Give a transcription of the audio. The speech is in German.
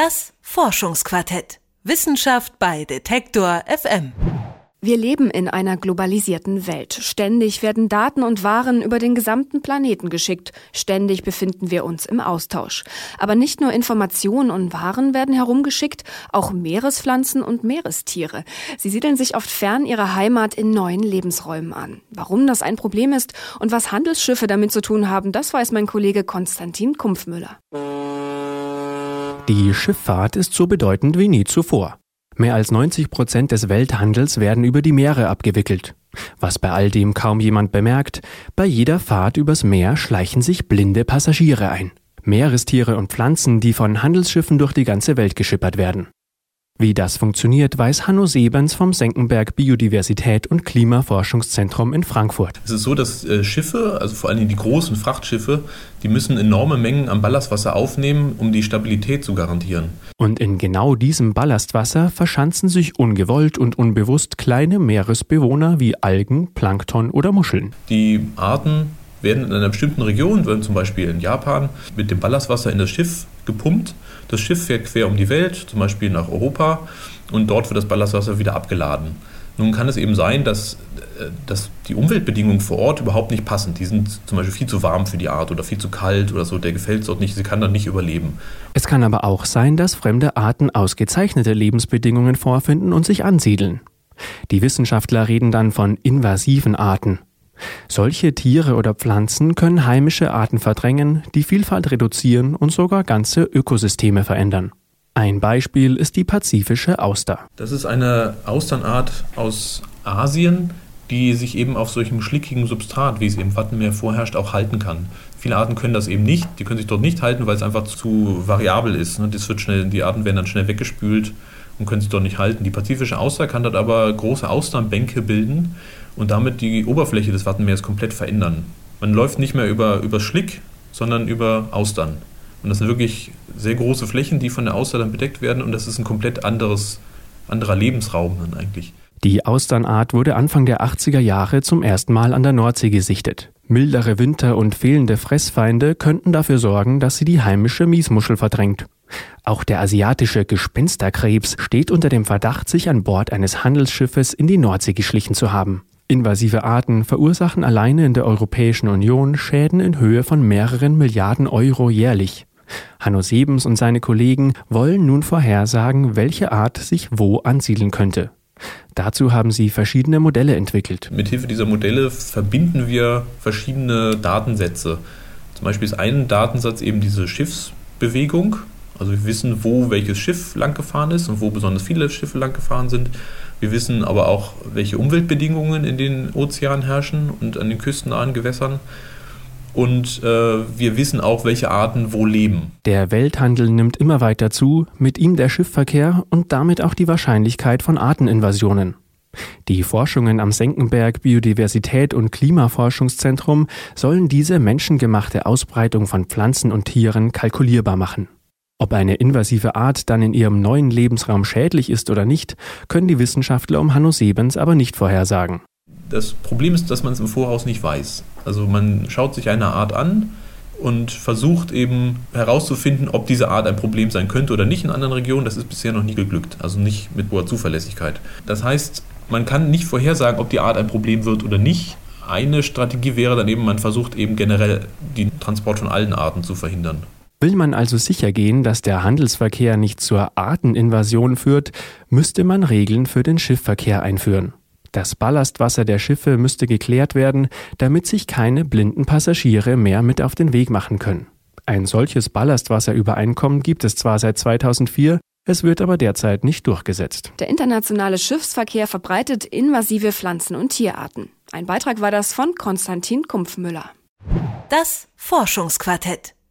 Das Forschungsquartett. Wissenschaft bei Detektor FM. Wir leben in einer globalisierten Welt. Ständig werden Daten und Waren über den gesamten Planeten geschickt. Ständig befinden wir uns im Austausch. Aber nicht nur Informationen und Waren werden herumgeschickt, auch Meerespflanzen und Meerestiere. Sie siedeln sich oft fern ihrer Heimat in neuen Lebensräumen an. Warum das ein Problem ist und was Handelsschiffe damit zu tun haben, das weiß mein Kollege Konstantin Kumpfmüller. Die Schifffahrt ist so bedeutend wie nie zuvor. Mehr als 90 Prozent des Welthandels werden über die Meere abgewickelt. Was bei all dem kaum jemand bemerkt, bei jeder Fahrt übers Meer schleichen sich blinde Passagiere ein. Meerestiere und Pflanzen, die von Handelsschiffen durch die ganze Welt geschippert werden. Wie das funktioniert, weiß Hanno Sebens vom Senckenberg Biodiversität und Klimaforschungszentrum in Frankfurt. Es ist so, dass äh, Schiffe, also vor allem die großen Frachtschiffe, die müssen enorme Mengen an Ballastwasser aufnehmen, um die Stabilität zu garantieren. Und in genau diesem Ballastwasser verschanzen sich ungewollt und unbewusst kleine Meeresbewohner wie Algen, Plankton oder Muscheln. Die Arten werden in einer bestimmten Region, zum Beispiel in Japan, mit dem Ballastwasser in das Schiff gepumpt. Das Schiff fährt quer um die Welt, zum Beispiel nach Europa, und dort wird das Ballastwasser wieder abgeladen. Nun kann es eben sein, dass, äh, dass die Umweltbedingungen vor Ort überhaupt nicht passen. Die sind zum Beispiel viel zu warm für die Art oder viel zu kalt oder so. Der gefällt es dort nicht. Sie kann dann nicht überleben. Es kann aber auch sein, dass fremde Arten ausgezeichnete Lebensbedingungen vorfinden und sich ansiedeln. Die Wissenschaftler reden dann von invasiven Arten. Solche Tiere oder Pflanzen können heimische Arten verdrängen, die Vielfalt reduzieren und sogar ganze Ökosysteme verändern. Ein Beispiel ist die pazifische Auster. Das ist eine Austernart aus Asien, die sich eben auf solchem schlickigen Substrat, wie es im Wattenmeer vorherrscht, auch halten kann. Viele Arten können das eben nicht. Die können sich dort nicht halten, weil es einfach zu variabel ist. Ne? Das wird schnell, die Arten werden dann schnell weggespült und können sich dort nicht halten. Die pazifische Auster kann dort aber große Austernbänke bilden und damit die Oberfläche des Wattenmeers komplett verändern. Man läuft nicht mehr über, über Schlick, sondern über Austern. Und das sind wirklich sehr große Flächen, die von der Auster dann bedeckt werden und das ist ein komplett anderes, anderer Lebensraum dann eigentlich. Die Austernart wurde Anfang der 80er Jahre zum ersten Mal an der Nordsee gesichtet. Mildere Winter und fehlende Fressfeinde könnten dafür sorgen, dass sie die heimische Miesmuschel verdrängt. Auch der asiatische Gespensterkrebs steht unter dem Verdacht, sich an Bord eines Handelsschiffes in die Nordsee geschlichen zu haben. Invasive Arten verursachen alleine in der Europäischen Union Schäden in Höhe von mehreren Milliarden Euro jährlich. Hanno Sebens und seine Kollegen wollen nun vorhersagen, welche Art sich wo ansiedeln könnte. Dazu haben sie verschiedene Modelle entwickelt. Mithilfe dieser Modelle verbinden wir verschiedene Datensätze. Zum Beispiel ist ein Datensatz eben diese Schiffsbewegung. Also wir wissen, wo welches Schiff langgefahren ist und wo besonders viele Schiffe langgefahren sind. Wir wissen aber auch, welche Umweltbedingungen in den Ozeanen herrschen und an den küstennahen Gewässern. Und äh, wir wissen auch, welche Arten wo leben. Der Welthandel nimmt immer weiter zu, mit ihm der Schiffverkehr und damit auch die Wahrscheinlichkeit von Arteninvasionen. Die Forschungen am Senckenberg Biodiversität und Klimaforschungszentrum sollen diese menschengemachte Ausbreitung von Pflanzen und Tieren kalkulierbar machen. Ob eine invasive Art dann in ihrem neuen Lebensraum schädlich ist oder nicht, können die Wissenschaftler um Hanno Sebens aber nicht vorhersagen. Das Problem ist, dass man es im Voraus nicht weiß. Also man schaut sich eine Art an und versucht eben herauszufinden, ob diese Art ein Problem sein könnte oder nicht in anderen Regionen. Das ist bisher noch nie geglückt, also nicht mit hoher Zuverlässigkeit. Das heißt, man kann nicht vorhersagen, ob die Art ein Problem wird oder nicht. Eine Strategie wäre dann eben, man versucht eben generell den Transport von allen Arten zu verhindern. Will man also sicher gehen, dass der Handelsverkehr nicht zur Arteninvasion führt, müsste man Regeln für den Schiffverkehr einführen. Das Ballastwasser der Schiffe müsste geklärt werden, damit sich keine blinden Passagiere mehr mit auf den Weg machen können. Ein solches Ballastwasserübereinkommen gibt es zwar seit 2004, es wird aber derzeit nicht durchgesetzt. Der internationale Schiffsverkehr verbreitet invasive Pflanzen- und Tierarten. Ein Beitrag war das von Konstantin Kumpfmüller. Das Forschungsquartett.